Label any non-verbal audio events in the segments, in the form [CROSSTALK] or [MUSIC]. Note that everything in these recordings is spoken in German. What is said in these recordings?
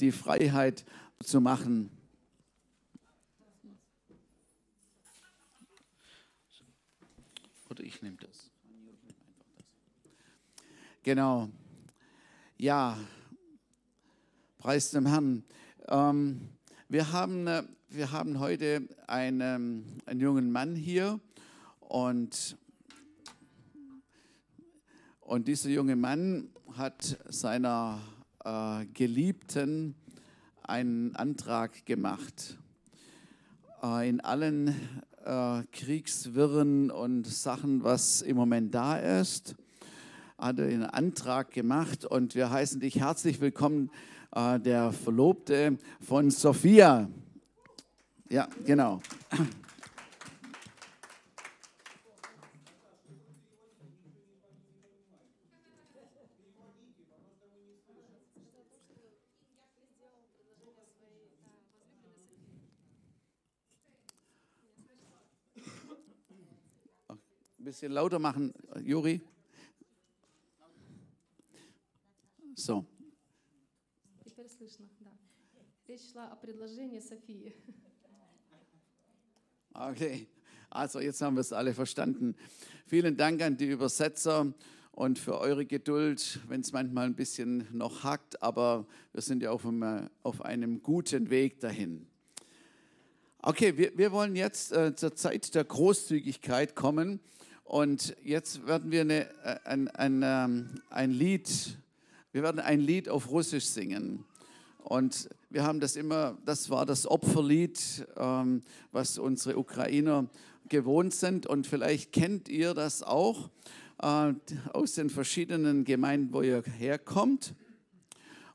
die Freiheit zu machen. Oder ich nehme das. Genau. Ja, preis dem Herrn. Ähm, wir, haben, äh, wir haben heute einen, einen jungen Mann hier und, und dieser junge Mann hat seiner äh, Geliebten einen Antrag gemacht. Äh, in allen äh, Kriegswirren und Sachen, was im Moment da ist, hat er einen Antrag gemacht und wir heißen dich herzlich willkommen, äh, der Verlobte von Sophia. Ja, genau. bisschen lauter machen, Juri. So. Теперь слышно, да. Речь шла о предложении Софии. Okay, also jetzt haben wir es alle verstanden. Vielen Dank an die Übersetzer und für eure Geduld, wenn es manchmal ein bisschen noch hackt, aber wir sind ja auf einem, auf einem guten Weg dahin. Okay, wir, wir wollen jetzt äh, zur Zeit der Großzügigkeit kommen und jetzt werden wir eine, äh, ein, ein, ähm, ein Lied, wir werden ein Lied auf Russisch singen. Und wir haben das immer, das war das Opferlied, ähm, was unsere Ukrainer gewohnt sind. Und vielleicht kennt ihr das auch äh, aus den verschiedenen Gemeinden, wo ihr herkommt.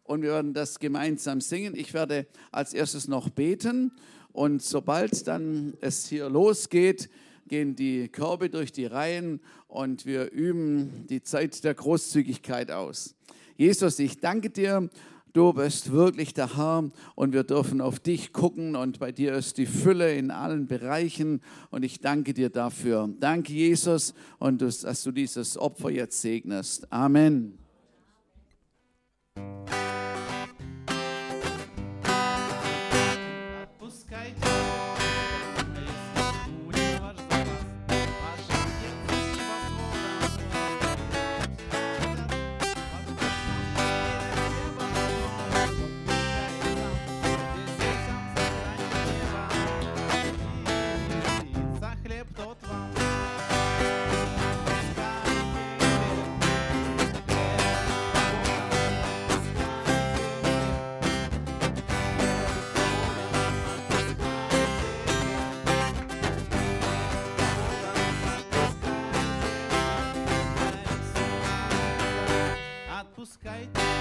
Und wir werden das gemeinsam singen. Ich werde als erstes noch beten. Und sobald dann es hier losgeht, gehen die Körbe durch die Reihen und wir üben die Zeit der Großzügigkeit aus. Jesus, ich danke dir. Du bist wirklich der Herr und wir dürfen auf dich gucken und bei dir ist die Fülle in allen Bereichen und ich danke dir dafür. Danke Jesus und dass du dieses Opfer jetzt segnest. Amen. I.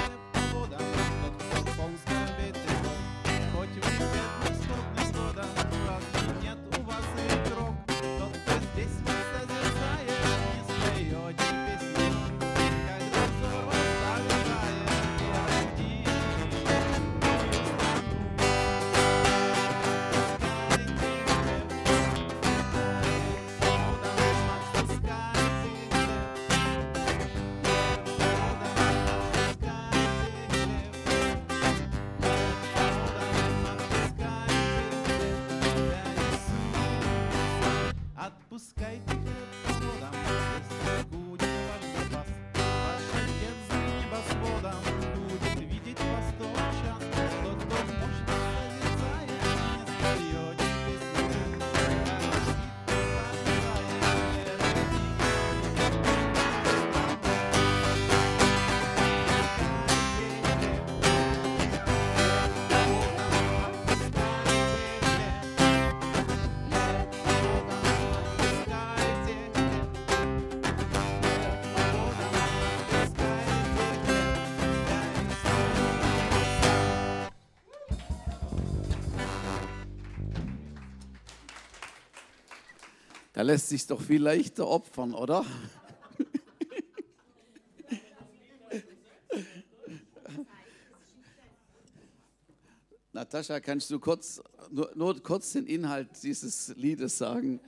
Da lässt sich doch viel leichter opfern, oder? [LAUGHS] Natascha, kannst du kurz, nur, nur, kurz den Inhalt dieses Liedes sagen?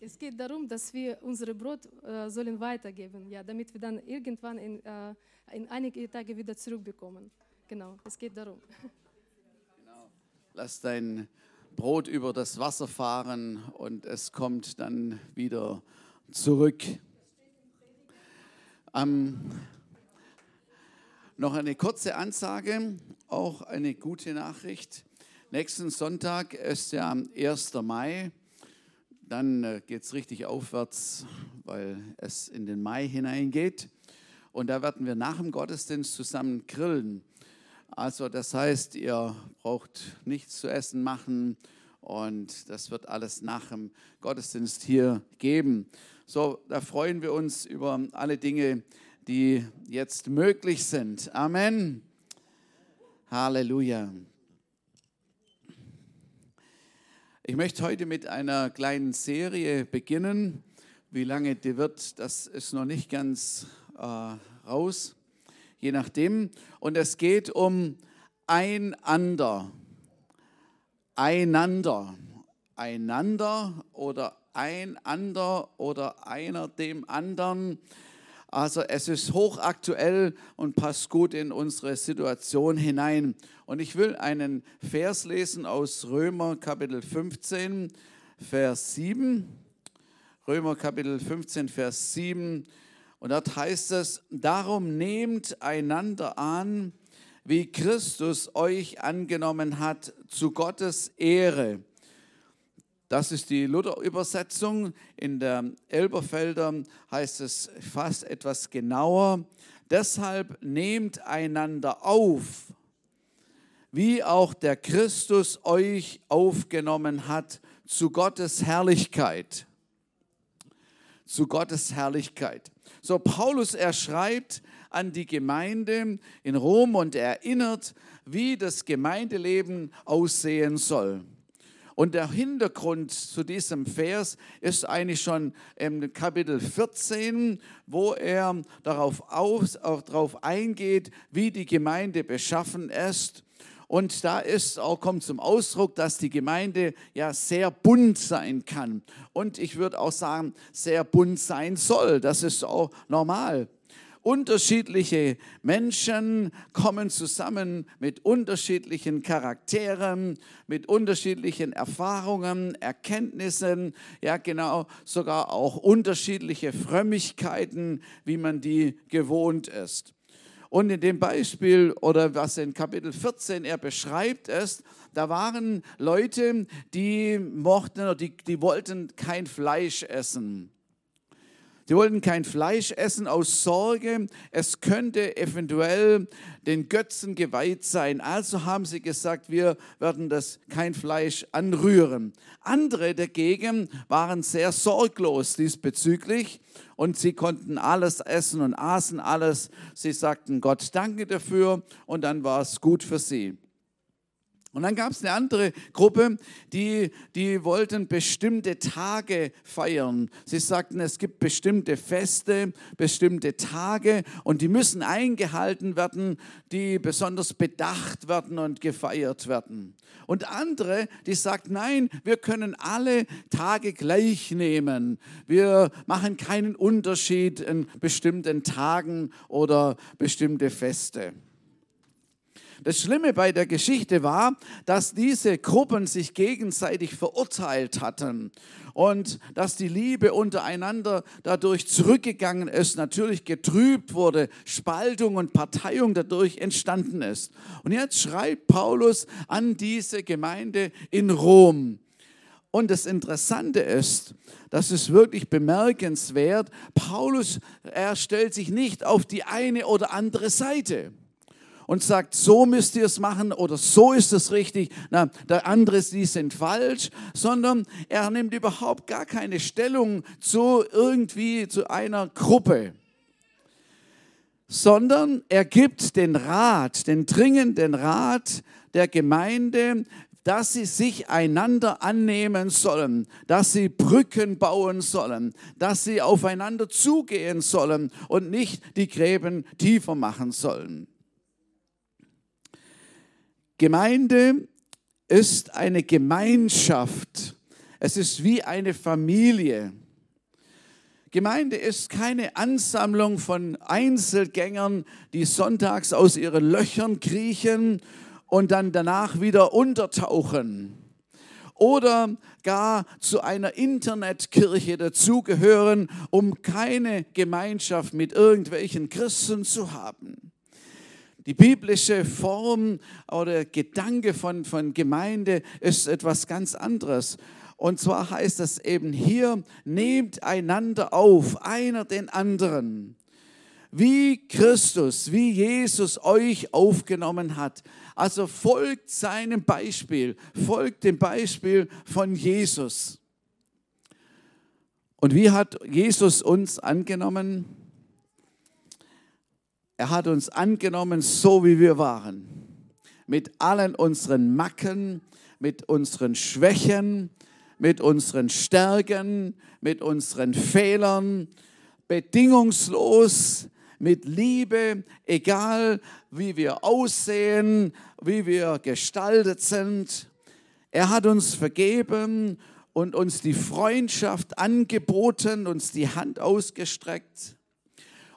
Es geht darum, dass wir unsere Brot äh, sollen weitergeben, ja, damit wir dann irgendwann in, äh, in einige Tage wieder zurückbekommen. Genau, es geht darum. Lass dein Brot über das Wasser fahren und es kommt dann wieder zurück. Ähm, noch eine kurze Ansage, auch eine gute Nachricht. Nächsten Sonntag ist ja 1. Mai. Dann äh, geht es richtig aufwärts, weil es in den Mai hineingeht. Und da werden wir nach dem Gottesdienst zusammen grillen. Also das heißt, ihr braucht nichts zu essen machen und das wird alles nach dem Gottesdienst hier geben. So, da freuen wir uns über alle Dinge, die jetzt möglich sind. Amen. Halleluja. Ich möchte heute mit einer kleinen Serie beginnen. Wie lange die wird, das ist noch nicht ganz äh, raus, je nachdem. Und es geht um einander. Einander. Einander oder einander oder einer dem anderen. Also es ist hochaktuell und passt gut in unsere Situation hinein. Und ich will einen Vers lesen aus Römer Kapitel 15, Vers 7. Römer Kapitel 15, Vers 7. Und dort heißt es, darum nehmt einander an, wie Christus euch angenommen hat, zu Gottes Ehre. Das ist die Luther-Übersetzung. In der Elberfelder heißt es fast etwas genauer. Deshalb nehmt einander auf, wie auch der Christus euch aufgenommen hat zu Gottes Herrlichkeit. Zu Gottes Herrlichkeit. So, Paulus, er schreibt an die Gemeinde in Rom und erinnert, wie das Gemeindeleben aussehen soll. Und der Hintergrund zu diesem Vers ist eigentlich schon im Kapitel 14, wo er darauf, aus, auch darauf eingeht, wie die Gemeinde beschaffen ist. Und da ist auch kommt zum Ausdruck, dass die Gemeinde ja sehr bunt sein kann. Und ich würde auch sagen, sehr bunt sein soll. Das ist auch normal. Unterschiedliche Menschen kommen zusammen mit unterschiedlichen Charakteren, mit unterschiedlichen Erfahrungen, Erkenntnissen, ja genau, sogar auch unterschiedliche Frömmigkeiten, wie man die gewohnt ist. Und in dem Beispiel oder was in Kapitel 14 er beschreibt ist, da waren Leute, die mochten oder die, die wollten kein Fleisch essen. Sie wollten kein Fleisch essen aus Sorge, es könnte eventuell den Götzen geweiht sein. Also haben sie gesagt, wir werden das kein Fleisch anrühren. Andere dagegen waren sehr sorglos diesbezüglich und sie konnten alles essen und aßen alles. Sie sagten Gott danke dafür und dann war es gut für sie. Und dann gab es eine andere Gruppe, die, die wollten bestimmte Tage feiern. Sie sagten, es gibt bestimmte Feste, bestimmte Tage und die müssen eingehalten werden, die besonders bedacht werden und gefeiert werden. Und andere, die sagten, nein, wir können alle Tage gleich nehmen. Wir machen keinen Unterschied in bestimmten Tagen oder bestimmte Feste. Das Schlimme bei der Geschichte war, dass diese Gruppen sich gegenseitig verurteilt hatten und dass die Liebe untereinander dadurch zurückgegangen ist, natürlich getrübt wurde, Spaltung und Parteiung dadurch entstanden ist. Und jetzt schreibt Paulus an diese Gemeinde in Rom. Und das Interessante ist, das ist wirklich bemerkenswert, Paulus, er stellt sich nicht auf die eine oder andere Seite und sagt, so müsst ihr es machen oder so ist es richtig, na, der andere, die sind falsch, sondern er nimmt überhaupt gar keine Stellung zu irgendwie zu einer Gruppe sondern er gibt den Rat, den dringenden Rat der Gemeinde, dass sie sich einander annehmen sollen, dass sie Brücken bauen sollen, dass sie aufeinander zugehen sollen und nicht die Gräben tiefer machen sollen. Gemeinde ist eine Gemeinschaft. Es ist wie eine Familie. Gemeinde ist keine Ansammlung von Einzelgängern, die sonntags aus ihren Löchern kriechen und dann danach wieder untertauchen. Oder gar zu einer Internetkirche dazugehören, um keine Gemeinschaft mit irgendwelchen Christen zu haben. Die biblische Form oder Gedanke von, von Gemeinde ist etwas ganz anderes. Und zwar heißt es eben hier, nehmt einander auf, einer den anderen. Wie Christus, wie Jesus euch aufgenommen hat. Also folgt seinem Beispiel, folgt dem Beispiel von Jesus. Und wie hat Jesus uns angenommen? Er hat uns angenommen, so wie wir waren. Mit allen unseren Macken, mit unseren Schwächen, mit unseren Stärken, mit unseren Fehlern, bedingungslos, mit Liebe, egal wie wir aussehen, wie wir gestaltet sind. Er hat uns vergeben und uns die Freundschaft angeboten, uns die Hand ausgestreckt.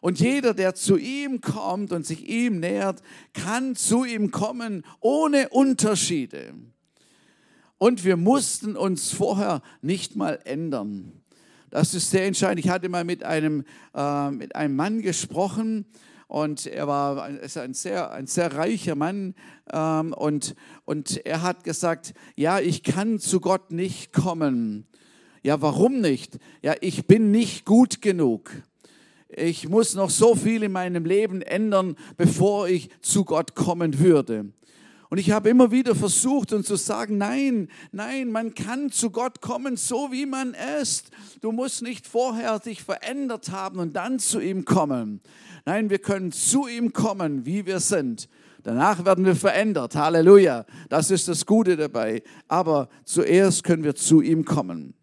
Und jeder, der zu ihm kommt und sich ihm nähert, kann zu ihm kommen ohne Unterschiede. Und wir mussten uns vorher nicht mal ändern. Das ist sehr entscheidend. Ich hatte mal mit einem, äh, mit einem Mann gesprochen und er war ist ein, sehr, ein sehr reicher Mann ähm, und, und er hat gesagt, ja, ich kann zu Gott nicht kommen. Ja, warum nicht? Ja, ich bin nicht gut genug ich muss noch so viel in meinem Leben ändern, bevor ich zu Gott kommen würde. Und ich habe immer wieder versucht und zu sagen, nein, nein, man kann zu Gott kommen, so wie man ist. Du musst nicht vorher dich verändert haben und dann zu ihm kommen. Nein, wir können zu ihm kommen, wie wir sind. Danach werden wir verändert. Halleluja. Das ist das Gute dabei. Aber zuerst können wir zu ihm kommen.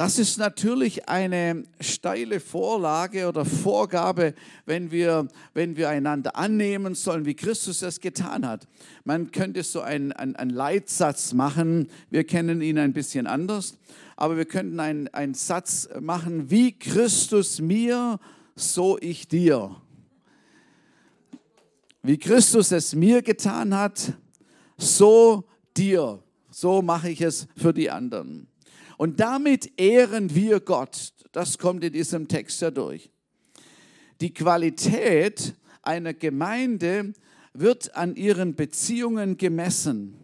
Das ist natürlich eine steile Vorlage oder Vorgabe, wenn wir, wenn wir einander annehmen sollen, wie Christus es getan hat. Man könnte so einen, einen, einen Leitsatz machen, wir kennen ihn ein bisschen anders, aber wir könnten einen, einen Satz machen, wie Christus mir, so ich dir. Wie Christus es mir getan hat, so dir. So mache ich es für die anderen. Und damit ehren wir Gott. Das kommt in diesem Text ja durch. Die Qualität einer Gemeinde wird an ihren Beziehungen gemessen.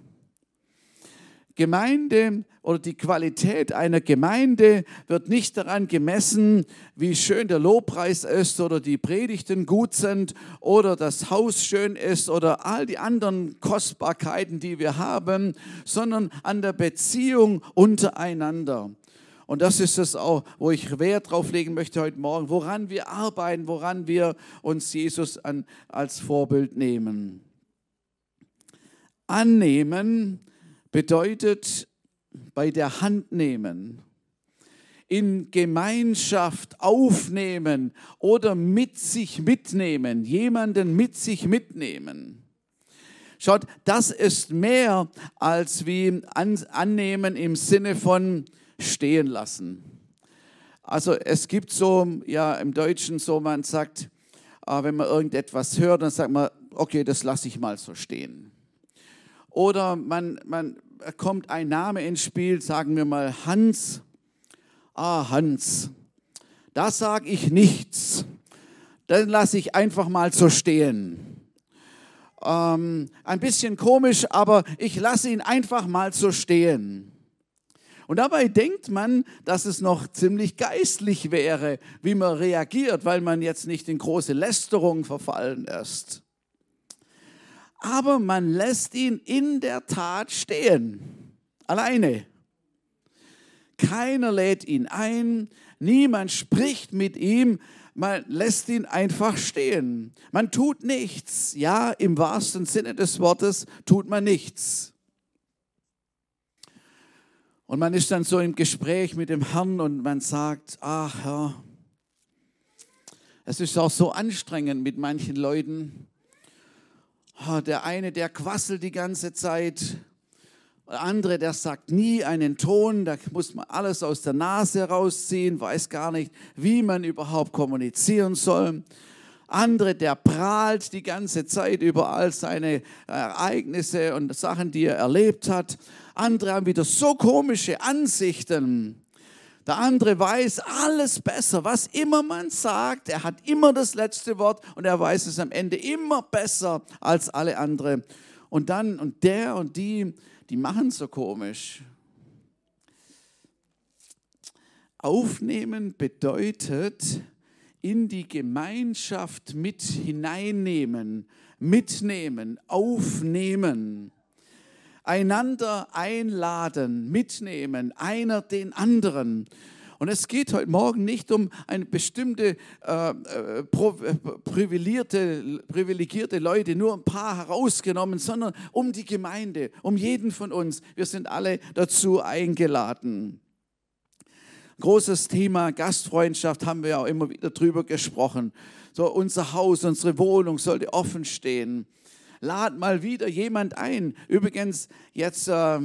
Gemeinde oder die Qualität einer Gemeinde wird nicht daran gemessen, wie schön der Lobpreis ist oder die Predigten gut sind oder das Haus schön ist oder all die anderen Kostbarkeiten, die wir haben, sondern an der Beziehung untereinander. Und das ist es auch, wo ich Wert drauf legen möchte heute Morgen, woran wir arbeiten, woran wir uns Jesus an, als Vorbild nehmen. Annehmen bedeutet bei der Hand nehmen, in Gemeinschaft aufnehmen oder mit sich mitnehmen, jemanden mit sich mitnehmen. Schaut, das ist mehr als wie annehmen im Sinne von stehen lassen. Also es gibt so, ja im Deutschen so, man sagt, äh, wenn man irgendetwas hört, dann sagt man, okay, das lasse ich mal so stehen. Oder man, man kommt ein Name ins Spiel, sagen wir mal Hans. Ah, Hans, da sage ich nichts. Dann lasse ich einfach mal so stehen. Ähm, ein bisschen komisch, aber ich lasse ihn einfach mal so stehen. Und dabei denkt man, dass es noch ziemlich geistlich wäre, wie man reagiert, weil man jetzt nicht in große Lästerung verfallen ist aber man lässt ihn in der Tat stehen, alleine. Keiner lädt ihn ein, niemand spricht mit ihm, man lässt ihn einfach stehen. Man tut nichts. Ja, im wahrsten Sinne des Wortes tut man nichts. Und man ist dann so im Gespräch mit dem Herrn und man sagt, ach Herr, es ist auch so anstrengend mit manchen Leuten. Der eine, der quasselt die ganze Zeit Der andere, der sagt nie einen Ton, da muss man alles aus der Nase rausziehen, weiß gar nicht, wie man überhaupt kommunizieren soll. Andere, der prahlt die ganze Zeit über all seine Ereignisse und Sachen, die er erlebt hat. Andere haben wieder so komische Ansichten. Der andere weiß alles besser, was immer man sagt. Er hat immer das letzte Wort und er weiß es am Ende immer besser als alle anderen. Und dann, und der und die, die machen so komisch. Aufnehmen bedeutet in die Gemeinschaft mit hineinnehmen, mitnehmen, aufnehmen, einander einladen, mitnehmen, einer den anderen. Und es geht heute Morgen nicht um eine bestimmte äh, äh, privilegierte, privilegierte Leute, nur ein paar herausgenommen, sondern um die Gemeinde, um jeden von uns. Wir sind alle dazu eingeladen. Großes Thema Gastfreundschaft haben wir auch immer wieder drüber gesprochen. So unser Haus, unsere Wohnung sollte offen stehen. Lad mal wieder jemand ein. Übrigens, jetzt äh,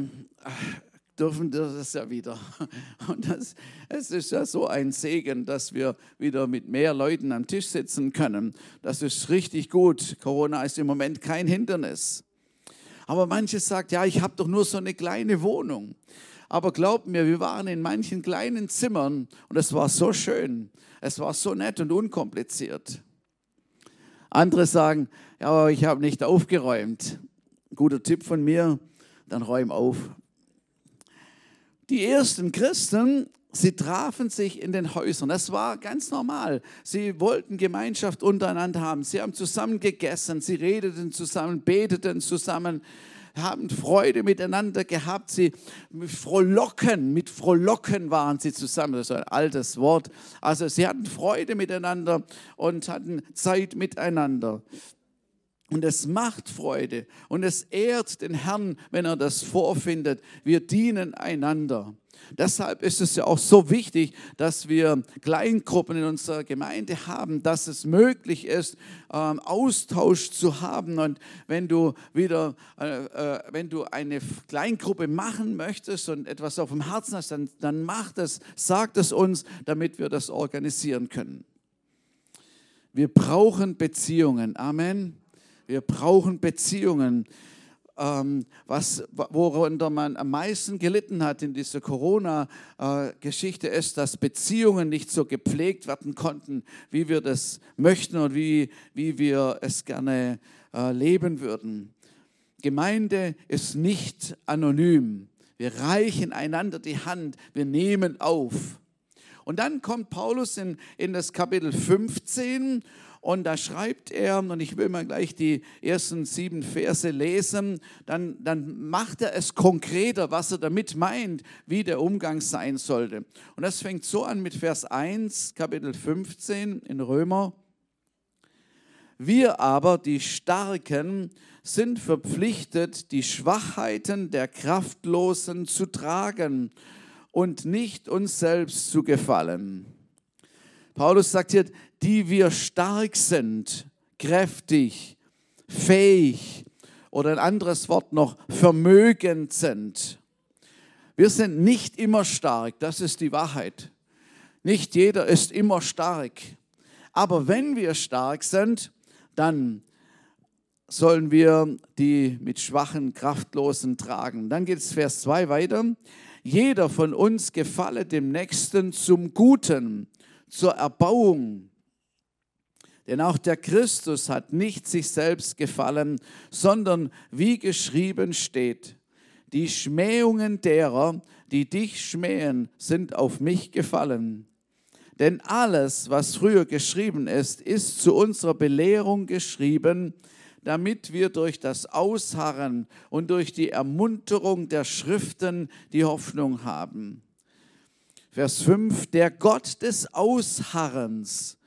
dürfen wir das ja wieder. [LAUGHS] Und das, es ist ja so ein Segen, dass wir wieder mit mehr Leuten am Tisch sitzen können. Das ist richtig gut. Corona ist im Moment kein Hindernis. Aber manches sagt, ja, ich habe doch nur so eine kleine Wohnung. Aber glaubt mir, wir waren in manchen kleinen Zimmern und es war so schön. Es war so nett und unkompliziert. Andere sagen, ja, aber ich habe nicht aufgeräumt. Guter Tipp von mir, dann räum auf. Die ersten Christen, sie trafen sich in den Häusern. Das war ganz normal. Sie wollten Gemeinschaft untereinander haben. Sie haben zusammen gegessen, sie redeten zusammen, beteten zusammen, haben Freude miteinander gehabt. Sie frohlocken, mit frohlocken waren sie zusammen. Das ist ein altes Wort. Also sie hatten Freude miteinander und hatten Zeit miteinander. Und es macht Freude und es ehrt den Herrn, wenn er das vorfindet. Wir dienen einander. Deshalb ist es ja auch so wichtig, dass wir Kleingruppen in unserer Gemeinde haben, dass es möglich ist, ähm, Austausch zu haben. Und wenn du wieder, äh, äh, wenn du eine Kleingruppe machen möchtest und etwas auf dem Herzen hast, dann, dann mach das, sag es uns, damit wir das organisieren können. Wir brauchen Beziehungen. Amen. Wir brauchen Beziehungen. Ähm, was, worunter man am meisten gelitten hat in dieser Corona-Geschichte ist, dass Beziehungen nicht so gepflegt werden konnten, wie wir das möchten und wie, wie wir es gerne äh, leben würden. Gemeinde ist nicht anonym. Wir reichen einander die Hand, wir nehmen auf. Und dann kommt Paulus in, in das Kapitel 15 und da schreibt er, und ich will mal gleich die ersten sieben Verse lesen, dann, dann macht er es konkreter, was er damit meint, wie der Umgang sein sollte. Und das fängt so an mit Vers 1, Kapitel 15 in Römer. Wir aber, die Starken, sind verpflichtet, die Schwachheiten der Kraftlosen zu tragen und nicht uns selbst zu gefallen. Paulus sagt hier, die wir stark sind, kräftig, fähig oder ein anderes Wort noch, vermögend sind. Wir sind nicht immer stark, das ist die Wahrheit. Nicht jeder ist immer stark. Aber wenn wir stark sind, dann sollen wir die mit schwachen, kraftlosen tragen. Dann geht es Vers 2 weiter. Jeder von uns gefalle dem Nächsten zum Guten, zur Erbauung. Denn auch der Christus hat nicht sich selbst gefallen, sondern wie geschrieben steht, die Schmähungen derer, die dich schmähen, sind auf mich gefallen. Denn alles, was früher geschrieben ist, ist zu unserer Belehrung geschrieben, damit wir durch das Ausharren und durch die Ermunterung der Schriften die Hoffnung haben. Vers 5, der Gott des Ausharrens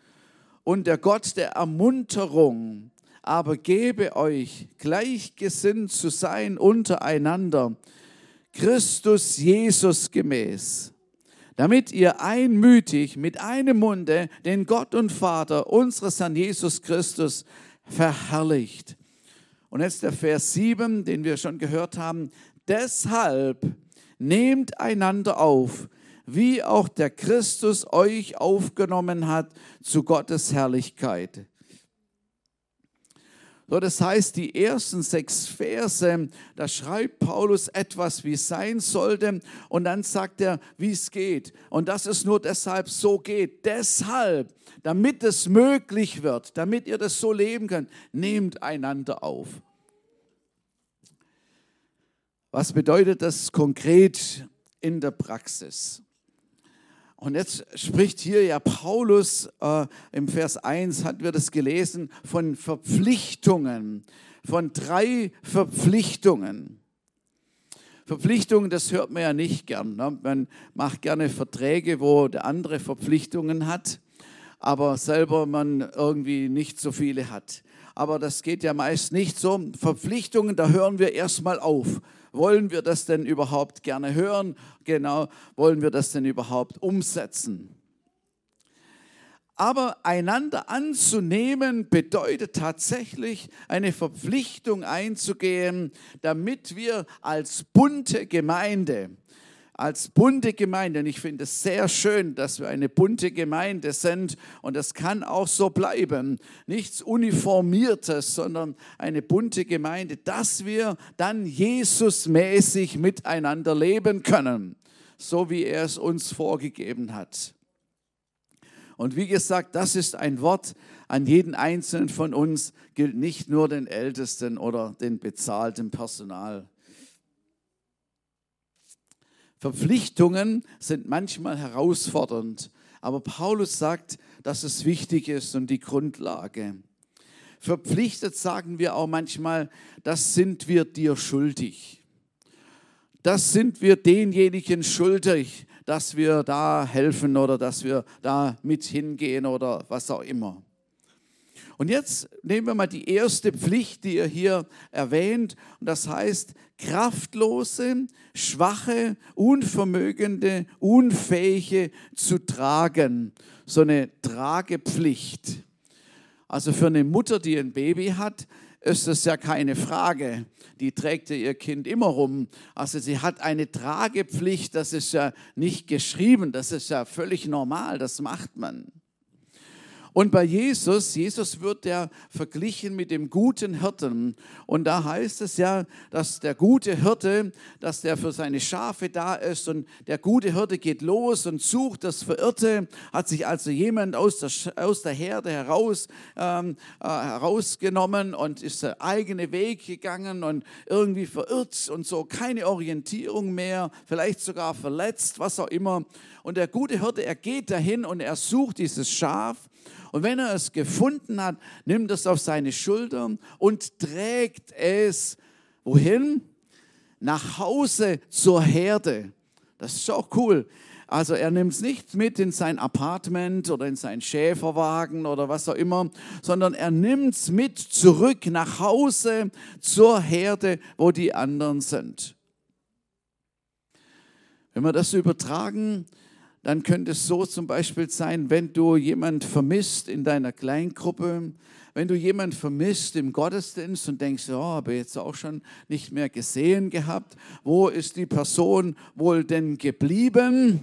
und der Gott der Ermunterung aber gebe euch gleichgesinnt zu sein untereinander, Christus Jesus gemäß, damit ihr einmütig mit einem Munde den Gott und Vater unseres Herrn Jesus Christus verherrlicht. Und jetzt der Vers 7, den wir schon gehört haben, Deshalb nehmt einander auf, wie auch der Christus euch aufgenommen hat zu Gottes Herrlichkeit. So, das heißt, die ersten sechs Verse, da schreibt Paulus etwas, wie es sein sollte, und dann sagt er, wie es geht. Und dass es nur deshalb so geht. Deshalb, damit es möglich wird, damit ihr das so leben könnt, nehmt einander auf. Was bedeutet das konkret in der Praxis? Und jetzt spricht hier ja Paulus äh, im Vers 1, hatten wir das gelesen, von Verpflichtungen, von drei Verpflichtungen. Verpflichtungen, das hört man ja nicht gern. Ne? Man macht gerne Verträge, wo der andere Verpflichtungen hat, aber selber man irgendwie nicht so viele hat. Aber das geht ja meist nicht so. Verpflichtungen, da hören wir erstmal auf. Wollen wir das denn überhaupt gerne hören? Genau, wollen wir das denn überhaupt umsetzen? Aber einander anzunehmen bedeutet tatsächlich eine Verpflichtung einzugehen, damit wir als bunte Gemeinde, als bunte Gemeinde. Und ich finde es sehr schön, dass wir eine bunte Gemeinde sind und das kann auch so bleiben. Nichts Uniformiertes, sondern eine bunte Gemeinde, dass wir dann Jesusmäßig miteinander leben können, so wie er es uns vorgegeben hat. Und wie gesagt, das ist ein Wort an jeden Einzelnen von uns, gilt nicht nur den Ältesten oder den bezahlten Personal. Verpflichtungen sind manchmal herausfordernd, aber Paulus sagt, dass es wichtig ist und die Grundlage. Verpflichtet sagen wir auch manchmal, das sind wir dir schuldig. Das sind wir denjenigen schuldig, dass wir da helfen oder dass wir da mit hingehen oder was auch immer. Und jetzt nehmen wir mal die erste Pflicht, die ihr hier erwähnt. Und das heißt, kraftlose, schwache, unvermögende, unfähige zu tragen. So eine Tragepflicht. Also für eine Mutter, die ein Baby hat, ist das ja keine Frage. Die trägt ja ihr Kind immer rum. Also sie hat eine Tragepflicht, das ist ja nicht geschrieben, das ist ja völlig normal, das macht man. Und bei Jesus, Jesus wird ja verglichen mit dem guten Hirten. Und da heißt es ja, dass der gute Hirte, dass der für seine Schafe da ist und der gute Hirte geht los und sucht das Verirrte. Hat sich also jemand aus der, aus der Herde heraus, ähm, äh, herausgenommen und ist der eigene Weg gegangen und irgendwie verirrt und so keine Orientierung mehr, vielleicht sogar verletzt, was auch immer. Und der gute Hirte, er geht dahin und er sucht dieses Schaf und wenn er es gefunden hat, nimmt es auf seine Schultern und trägt es wohin? Nach Hause zur Herde. Das ist auch cool. Also er nimmt es nicht mit in sein Apartment oder in seinen Schäferwagen oder was auch immer, sondern er nimmt es mit zurück nach Hause zur Herde, wo die anderen sind. Wenn wir das übertragen, dann könnte es so zum Beispiel sein, wenn du jemand vermisst in deiner Kleingruppe, wenn du jemand vermisst im Gottesdienst und denkst, oh, habe jetzt auch schon nicht mehr gesehen gehabt, wo ist die Person wohl denn geblieben?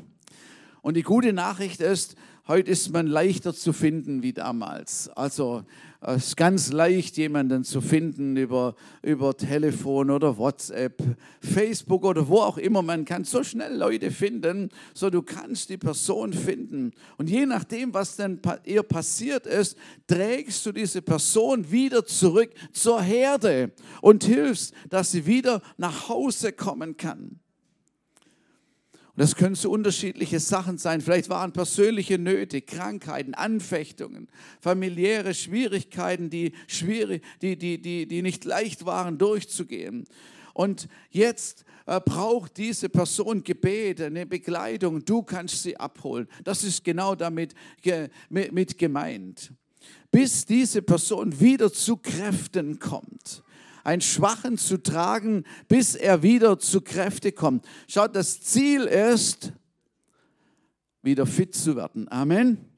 Und die gute Nachricht ist, heute ist man leichter zu finden wie damals. Also es ist ganz leicht, jemanden zu finden über, über Telefon oder WhatsApp, Facebook oder wo auch immer. Man kann so schnell Leute finden, so du kannst die Person finden. Und je nachdem, was dann ihr passiert ist, trägst du diese Person wieder zurück zur Herde und hilfst, dass sie wieder nach Hause kommen kann. Das können so unterschiedliche Sachen sein. Vielleicht waren persönliche Nöte, Krankheiten, Anfechtungen, familiäre Schwierigkeiten, die, schwierig, die, die, die, die nicht leicht waren durchzugehen. Und jetzt äh, braucht diese Person Gebet, eine Begleitung. Du kannst sie abholen. Das ist genau damit mit, mit gemeint. Bis diese Person wieder zu Kräften kommt einen Schwachen zu tragen, bis er wieder zu Kräfte kommt. Schaut, das Ziel ist, wieder fit zu werden. Amen.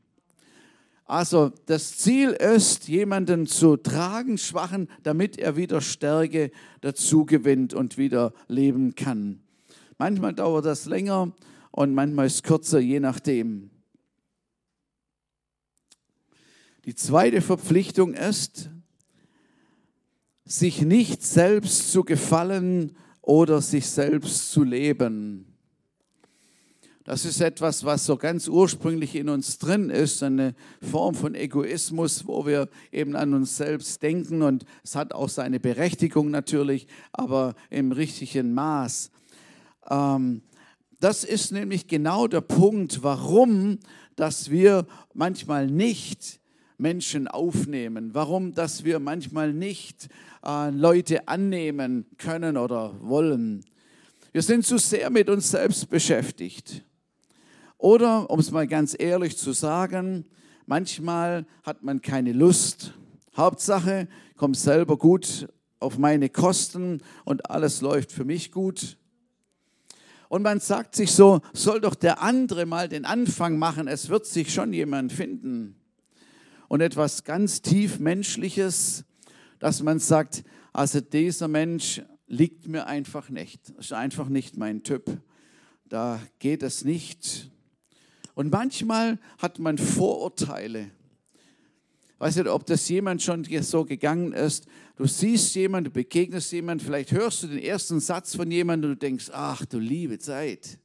Also das Ziel ist, jemanden zu tragen, Schwachen, damit er wieder Stärke dazu gewinnt und wieder leben kann. Manchmal dauert das länger und manchmal ist es kürzer, je nachdem. Die zweite Verpflichtung ist, sich nicht selbst zu gefallen oder sich selbst zu leben. Das ist etwas, was so ganz ursprünglich in uns drin ist, eine Form von Egoismus, wo wir eben an uns selbst denken und es hat auch seine Berechtigung natürlich, aber im richtigen Maß. Ähm, das ist nämlich genau der Punkt, warum, dass wir manchmal nicht Menschen aufnehmen, warum, dass wir manchmal nicht äh, Leute annehmen können oder wollen. Wir sind zu sehr mit uns selbst beschäftigt. Oder, um es mal ganz ehrlich zu sagen, manchmal hat man keine Lust. Hauptsache, kommt selber gut auf meine Kosten und alles läuft für mich gut. Und man sagt sich so, soll doch der andere mal den Anfang machen, es wird sich schon jemand finden. Und etwas ganz tief Menschliches, dass man sagt, also dieser Mensch liegt mir einfach nicht, ist einfach nicht mein Typ. Da geht es nicht. Und manchmal hat man Vorurteile. Weiß nicht, ob das jemand schon so gegangen ist. Du siehst jemanden, du begegnest jemanden, vielleicht hörst du den ersten Satz von jemandem und du denkst, ach du liebe Zeit.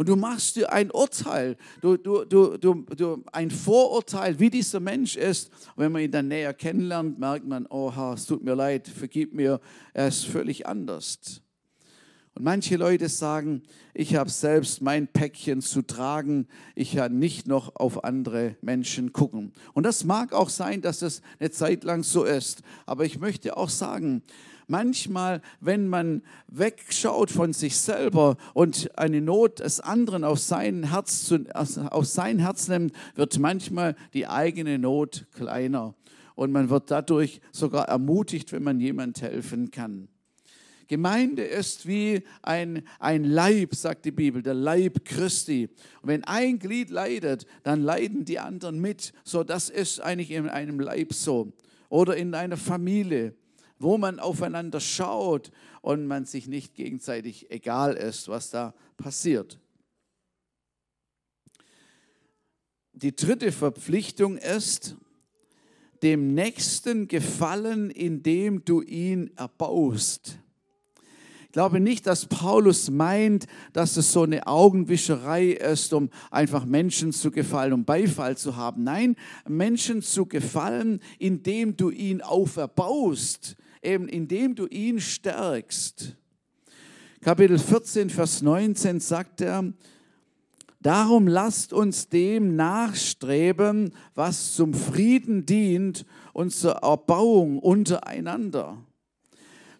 Und du machst dir ein Urteil, du, du, du, du, du, ein Vorurteil, wie dieser Mensch ist. Und wenn man ihn dann näher kennenlernt, merkt man, oha, es tut mir leid, vergib mir, er ist völlig anders. Und manche Leute sagen, ich habe selbst mein Päckchen zu tragen, ich kann nicht noch auf andere Menschen gucken. Und das mag auch sein, dass es eine Zeit lang so ist. Aber ich möchte auch sagen, manchmal, wenn man wegschaut von sich selber und eine Not des anderen auf sein Herz, zu, auf sein Herz nimmt, wird manchmal die eigene Not kleiner. Und man wird dadurch sogar ermutigt, wenn man jemand helfen kann. Gemeinde ist wie ein, ein Leib, sagt die Bibel, der Leib Christi. Und wenn ein Glied leidet, dann leiden die anderen mit. So, das ist eigentlich in einem Leib so. Oder in einer Familie, wo man aufeinander schaut und man sich nicht gegenseitig egal ist, was da passiert. Die dritte Verpflichtung ist, dem Nächsten gefallen, indem du ihn erbaust. Ich glaube nicht, dass Paulus meint, dass es so eine Augenwischerei ist, um einfach Menschen zu gefallen, um Beifall zu haben. Nein, Menschen zu gefallen, indem du ihn auferbaust, eben indem du ihn stärkst. Kapitel 14, Vers 19 sagt er, Darum lasst uns dem nachstreben, was zum Frieden dient und zur Erbauung untereinander.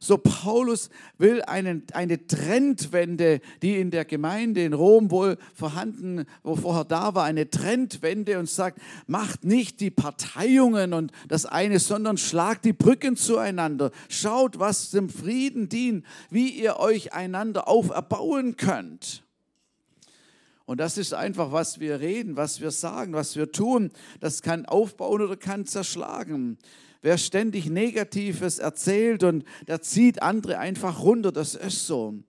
So Paulus will einen, eine Trendwende, die in der Gemeinde in Rom wohl vorhanden, wo vorher da war, eine Trendwende und sagt, macht nicht die Parteiungen und das eine, sondern schlagt die Brücken zueinander. Schaut, was dem Frieden dient, wie ihr euch einander auferbauen könnt. Und das ist einfach, was wir reden, was wir sagen, was wir tun. Das kann aufbauen oder kann zerschlagen. Wer ständig Negatives erzählt und der zieht andere einfach runter, das ist so.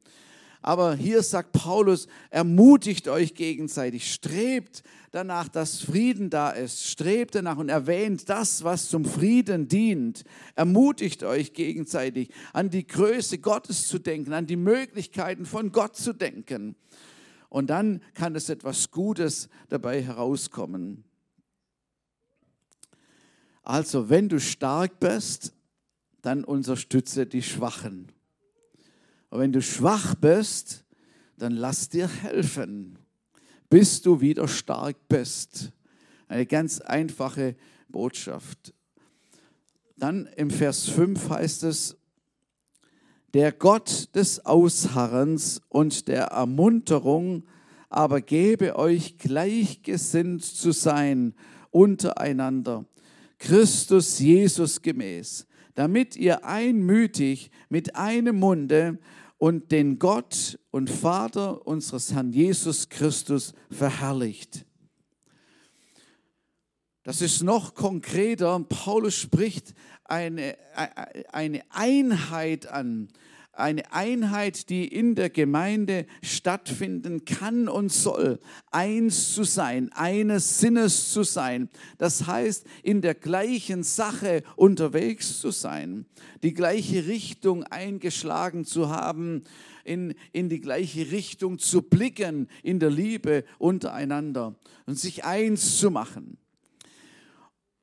Aber hier sagt Paulus, ermutigt euch gegenseitig, strebt danach, dass Frieden da ist, strebt danach und erwähnt das, was zum Frieden dient. Ermutigt euch gegenseitig, an die Größe Gottes zu denken, an die Möglichkeiten von Gott zu denken. Und dann kann es etwas Gutes dabei herauskommen. Also, wenn du stark bist, dann unterstütze die Schwachen. Und wenn du schwach bist, dann lass dir helfen, bis du wieder stark bist. Eine ganz einfache Botschaft. Dann im Vers 5 heißt es, der Gott des Ausharrens und der Ermunterung aber gebe euch gleichgesinnt zu sein untereinander Christus Jesus gemäß, damit ihr einmütig mit einem Munde und den Gott und Vater unseres Herrn Jesus Christus verherrlicht. Das ist noch konkreter. Paulus spricht eine, eine Einheit an, eine Einheit, die in der Gemeinde stattfinden kann und soll, eins zu sein, eines Sinnes zu sein. Das heißt, in der gleichen Sache unterwegs zu sein, die gleiche Richtung eingeschlagen zu haben, in, in die gleiche Richtung zu blicken in der Liebe untereinander und sich eins zu machen.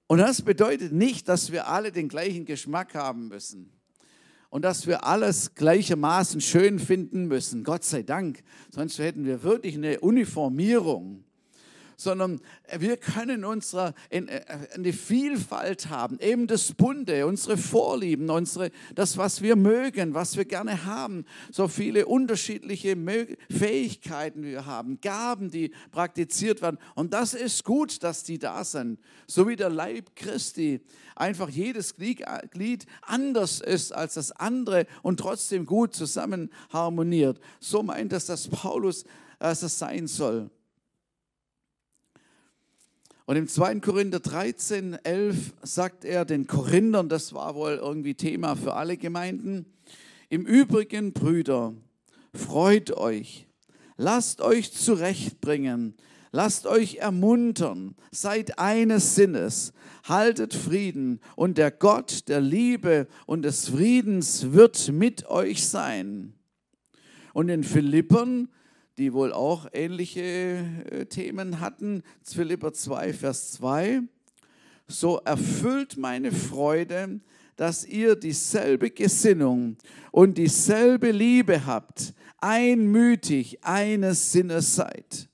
Und das bedeutet nicht, dass wir alle den gleichen Geschmack haben müssen und dass wir alles gleichermaßen schön finden müssen. Gott sei Dank, sonst hätten wir wirklich eine Uniformierung sondern wir können unsere, äh, eine Vielfalt haben, eben das Bunte, unsere Vorlieben, unsere, das, was wir mögen, was wir gerne haben, so viele unterschiedliche Fähigkeiten wir haben, Gaben, die praktiziert werden. Und das ist gut, dass die da sind, so wie der Leib Christi einfach jedes Glied anders ist als das andere und trotzdem gut zusammen harmoniert. So meint es, dass Paulus dass es sein soll. Und im 2. Korinther 13, 11 sagt er den Korinthern, das war wohl irgendwie Thema für alle Gemeinden, im Übrigen, Brüder, freut euch, lasst euch zurechtbringen, lasst euch ermuntern, seid eines Sinnes, haltet Frieden und der Gott der Liebe und des Friedens wird mit euch sein. Und in Philippern die wohl auch ähnliche äh, Themen hatten. Philipper 2, Vers 2. So erfüllt meine Freude, dass ihr dieselbe Gesinnung und dieselbe Liebe habt, einmütig eines Sinnes seid.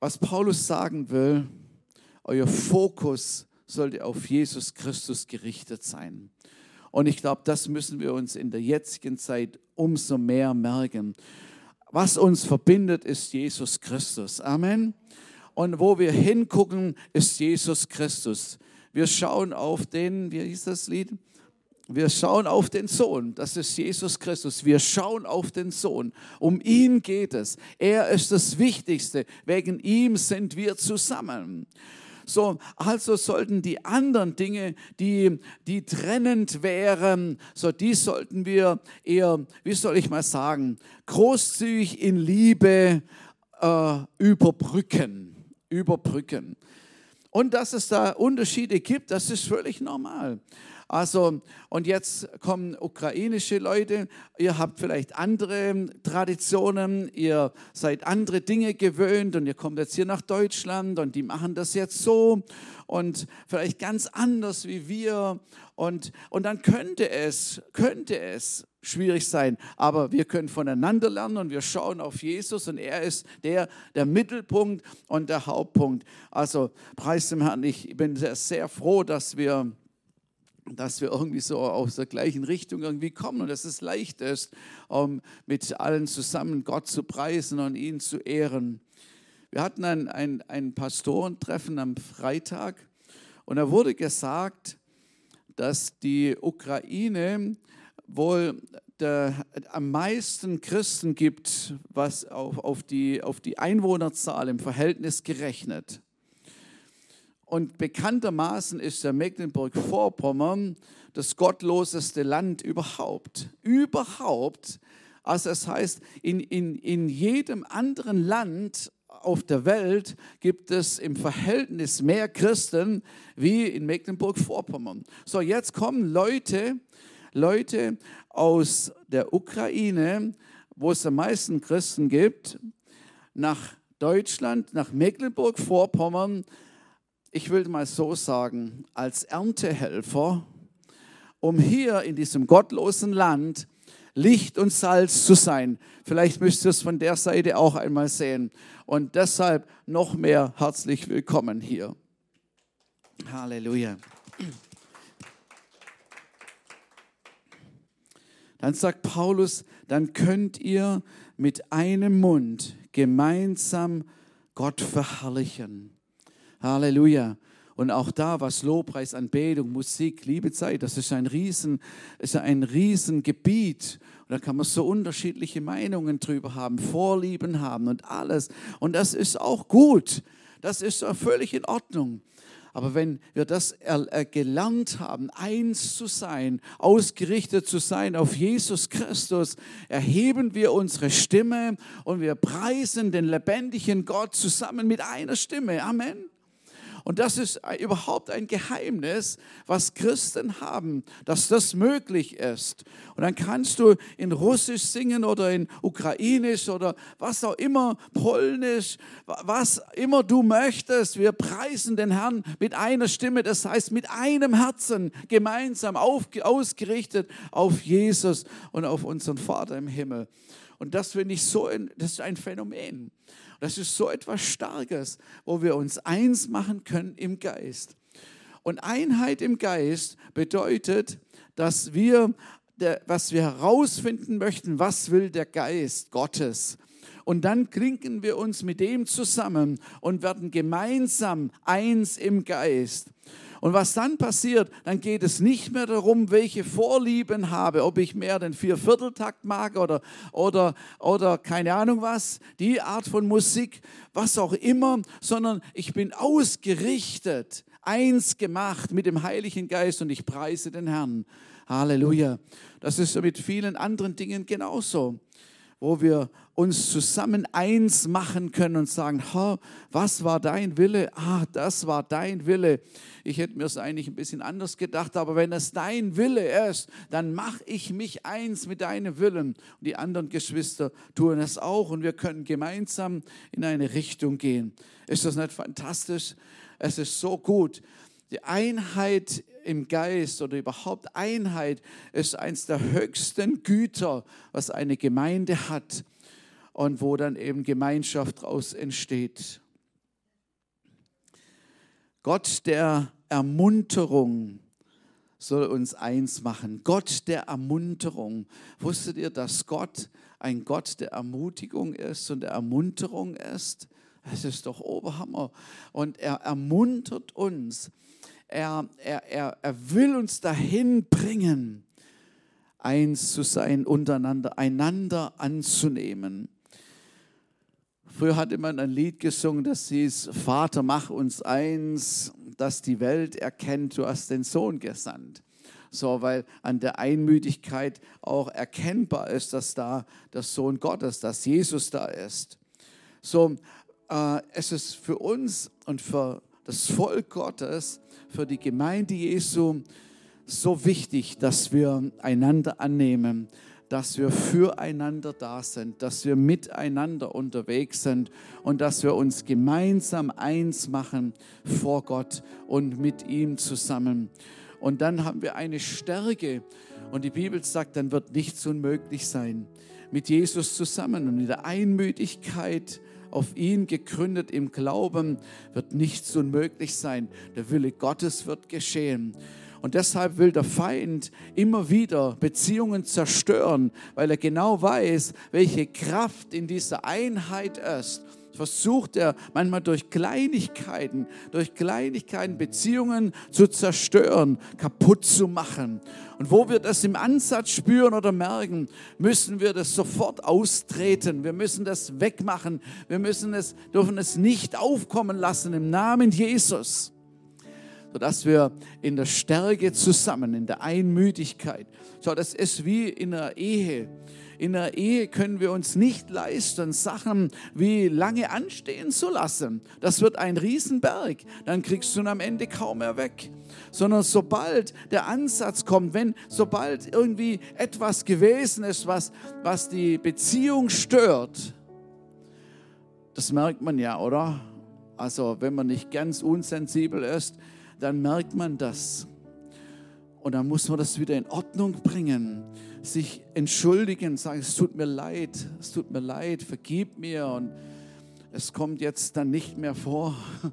Was Paulus sagen will, euer Fokus sollte auf Jesus Christus gerichtet sein. Und ich glaube, das müssen wir uns in der jetzigen Zeit umso mehr merken. Was uns verbindet, ist Jesus Christus. Amen. Und wo wir hingucken, ist Jesus Christus. Wir schauen auf den, wie hieß das Lied? Wir schauen auf den Sohn, das ist Jesus Christus. Wir schauen auf den Sohn. Um ihn geht es. Er ist das Wichtigste. Wegen ihm sind wir zusammen. So, also sollten die anderen Dinge, die, die trennend wären, so die sollten wir eher, wie soll ich mal sagen, großzügig in Liebe äh, überbrücken. Überbrücken. Und dass es da Unterschiede gibt, das ist völlig normal. Also, und jetzt kommen ukrainische Leute, ihr habt vielleicht andere Traditionen, ihr seid andere Dinge gewöhnt und ihr kommt jetzt hier nach Deutschland und die machen das jetzt so. Und vielleicht ganz anders wie wir. Und, und dann könnte es, könnte es schwierig sein, aber wir können voneinander lernen und wir schauen auf Jesus und er ist der, der Mittelpunkt und der Hauptpunkt. Also preis dem Herrn, ich bin sehr, sehr froh, dass wir dass wir irgendwie so aus der gleichen Richtung irgendwie kommen und dass es leicht ist, um mit allen zusammen Gott zu preisen und ihn zu ehren. Wir hatten ein, ein, ein Pastorentreffen am Freitag und da wurde gesagt, dass die Ukraine wohl der, am meisten Christen gibt, was auf, auf, die, auf die Einwohnerzahl im Verhältnis gerechnet. Und bekanntermaßen ist der Mecklenburg-Vorpommern das gottloseste Land überhaupt. Überhaupt. Also das heißt, in, in, in jedem anderen Land auf der Welt gibt es im Verhältnis mehr Christen wie in Mecklenburg-Vorpommern. So, jetzt kommen Leute, Leute aus der Ukraine, wo es am meisten Christen gibt, nach Deutschland, nach Mecklenburg-Vorpommern, ich will mal so sagen, als Erntehelfer, um hier in diesem gottlosen Land Licht und Salz zu sein. Vielleicht müsst ihr es von der Seite auch einmal sehen. Und deshalb noch mehr herzlich willkommen hier. Halleluja. Dann sagt Paulus, dann könnt ihr mit einem Mund gemeinsam Gott verherrlichen. Halleluja. Und auch da, was Lobpreis, Anbetung, Musik, Liebezeit, das ist ein riesen, ist ein Riesengebiet. Und da kann man so unterschiedliche Meinungen drüber haben, Vorlieben haben und alles. Und das ist auch gut. Das ist völlig in Ordnung. Aber wenn wir das gelernt haben, eins zu sein, ausgerichtet zu sein auf Jesus Christus, erheben wir unsere Stimme und wir preisen den lebendigen Gott zusammen mit einer Stimme. Amen. Und das ist überhaupt ein Geheimnis, was Christen haben, dass das möglich ist. Und dann kannst du in Russisch singen oder in Ukrainisch oder was auch immer, Polnisch, was immer du möchtest. Wir preisen den Herrn mit einer Stimme, das heißt mit einem Herzen gemeinsam auf, ausgerichtet auf Jesus und auf unseren Vater im Himmel. Und das finde ich so, das ist ein Phänomen. Das ist so etwas Starkes, wo wir uns eins machen können im Geist. Und Einheit im Geist bedeutet, dass wir, was wir herausfinden möchten, was will der Geist Gottes. Und dann klinken wir uns mit dem zusammen und werden gemeinsam eins im Geist. Und was dann passiert, dann geht es nicht mehr darum, welche Vorlieben habe, ob ich mehr den Viervierteltakt mag oder, oder, oder keine Ahnung was, die Art von Musik, was auch immer, sondern ich bin ausgerichtet, eins gemacht mit dem Heiligen Geist und ich preise den Herrn. Halleluja. Das ist mit vielen anderen Dingen genauso wo wir uns zusammen eins machen können und sagen, was war dein Wille? Ah, das war dein Wille. Ich hätte mir es eigentlich ein bisschen anders gedacht, aber wenn es dein Wille ist, dann mache ich mich eins mit deinem Willen. Und die anderen Geschwister tun es auch und wir können gemeinsam in eine Richtung gehen. Ist das nicht fantastisch? Es ist so gut. Die Einheit im Geist oder überhaupt Einheit ist eines der höchsten Güter, was eine Gemeinde hat und wo dann eben Gemeinschaft daraus entsteht. Gott der Ermunterung soll uns eins machen. Gott der Ermunterung. Wusstet ihr, dass Gott ein Gott der Ermutigung ist und der Ermunterung ist? Das ist doch Oberhammer. Und er ermuntert uns er, er, er, er will uns dahin bringen, eins zu sein untereinander, einander anzunehmen. Früher hatte man ein Lied gesungen, das hieß, Vater, mach uns eins, dass die Welt erkennt, du hast den Sohn gesandt. So, weil an der Einmütigkeit auch erkennbar ist, dass da der Sohn Gottes, dass Jesus da ist. So, äh, es ist für uns und für das Volk Gottes, für die Gemeinde Jesu so wichtig, dass wir einander annehmen, dass wir füreinander da sind, dass wir miteinander unterwegs sind und dass wir uns gemeinsam eins machen vor Gott und mit ihm zusammen. Und dann haben wir eine Stärke und die Bibel sagt, dann wird nichts unmöglich sein. Mit Jesus zusammen und in der Einmütigkeit auf ihn gegründet im Glauben, wird nichts unmöglich sein. Der Wille Gottes wird geschehen. Und deshalb will der Feind immer wieder Beziehungen zerstören, weil er genau weiß, welche Kraft in dieser Einheit ist versucht er manchmal durch Kleinigkeiten, durch Kleinigkeiten Beziehungen zu zerstören, kaputt zu machen. Und wo wir das im Ansatz spüren oder merken, müssen wir das sofort austreten. Wir müssen das wegmachen. Wir müssen es, dürfen es nicht aufkommen lassen im Namen Jesus sodass wir in der Stärke zusammen, in der Einmütigkeit, so das ist wie in einer Ehe. In der Ehe können wir uns nicht leisten, Sachen wie lange anstehen zu lassen. Das wird ein Riesenberg. Dann kriegst du ihn am Ende kaum mehr weg. Sondern sobald der Ansatz kommt, wenn, sobald irgendwie etwas gewesen ist, was, was die Beziehung stört, das merkt man ja, oder? Also wenn man nicht ganz unsensibel ist, dann merkt man das. Und dann muss man das wieder in Ordnung bringen sich entschuldigen, sagen, es tut mir leid, es tut mir leid, vergib mir und es kommt jetzt dann nicht mehr vor. [LAUGHS]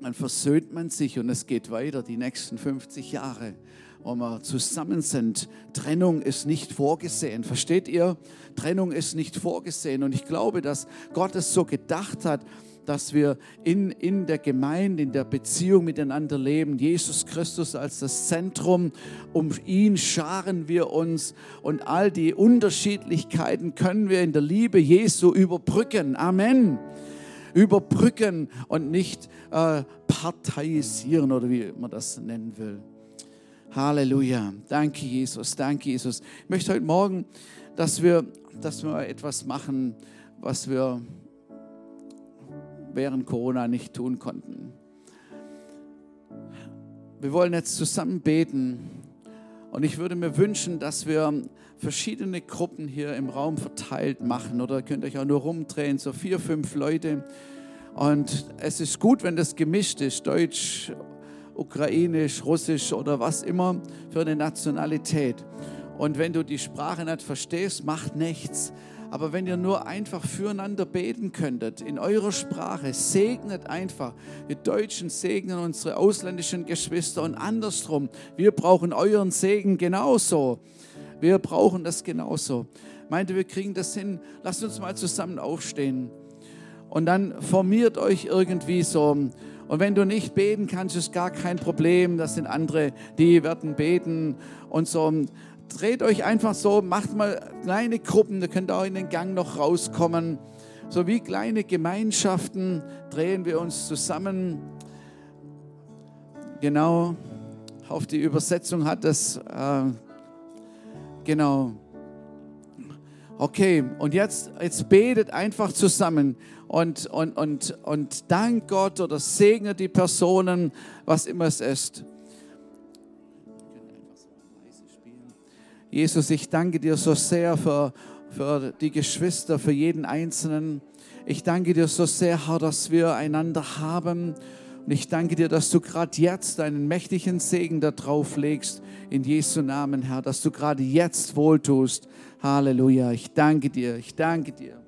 Dann versöhnt man sich und es geht weiter die nächsten 50 Jahre, wo wir zusammen sind. Trennung ist nicht vorgesehen. Versteht ihr? Trennung ist nicht vorgesehen. Und ich glaube, dass Gott es so gedacht hat, dass wir in, in der Gemeinde, in der Beziehung miteinander leben. Jesus Christus als das Zentrum, um ihn scharen wir uns und all die Unterschiedlichkeiten können wir in der Liebe Jesu überbrücken. Amen. überbrücken und nicht äh, parteiisieren oder wie man das nennen will. Halleluja. Danke, Jesus. Danke, Jesus. Ich möchte heute Morgen, dass wir, dass wir etwas machen, was wir während Corona nicht tun konnten. Wir wollen jetzt zusammen beten und ich würde mir wünschen, dass wir verschiedene Gruppen hier im Raum verteilt machen oder könnt euch auch nur rumdrehen, so vier, fünf Leute. Und es ist gut, wenn das gemischt ist, Deutsch, Ukrainisch, Russisch oder was immer für eine Nationalität. Und wenn du die Sprache nicht verstehst, macht nichts. Aber wenn ihr nur einfach füreinander beten könntet, in eurer Sprache, segnet einfach. Wir Deutschen segnen unsere ausländischen Geschwister und andersrum. Wir brauchen euren Segen genauso. Wir brauchen das genauso. Meinte, wir kriegen das hin. Lasst uns mal zusammen aufstehen. Und dann formiert euch irgendwie so. Und wenn du nicht beten kannst, ist gar kein Problem. Das sind andere, die werden beten und so dreht euch einfach so, macht mal kleine Gruppen, ihr könnt auch in den Gang noch rauskommen. So wie kleine Gemeinschaften drehen wir uns zusammen. Genau, auf die Übersetzung hat das, äh, genau. Okay, und jetzt, jetzt betet einfach zusammen und, und, und, und dank Gott oder segnet die Personen, was immer es ist. Jesus, ich danke dir so sehr für, für die Geschwister, für jeden Einzelnen. Ich danke dir so sehr, Herr, dass wir einander haben. Und ich danke dir, dass du gerade jetzt deinen mächtigen Segen da drauf legst. In Jesu Namen, Herr, dass du gerade jetzt wohltust. Halleluja. Ich danke dir. Ich danke dir.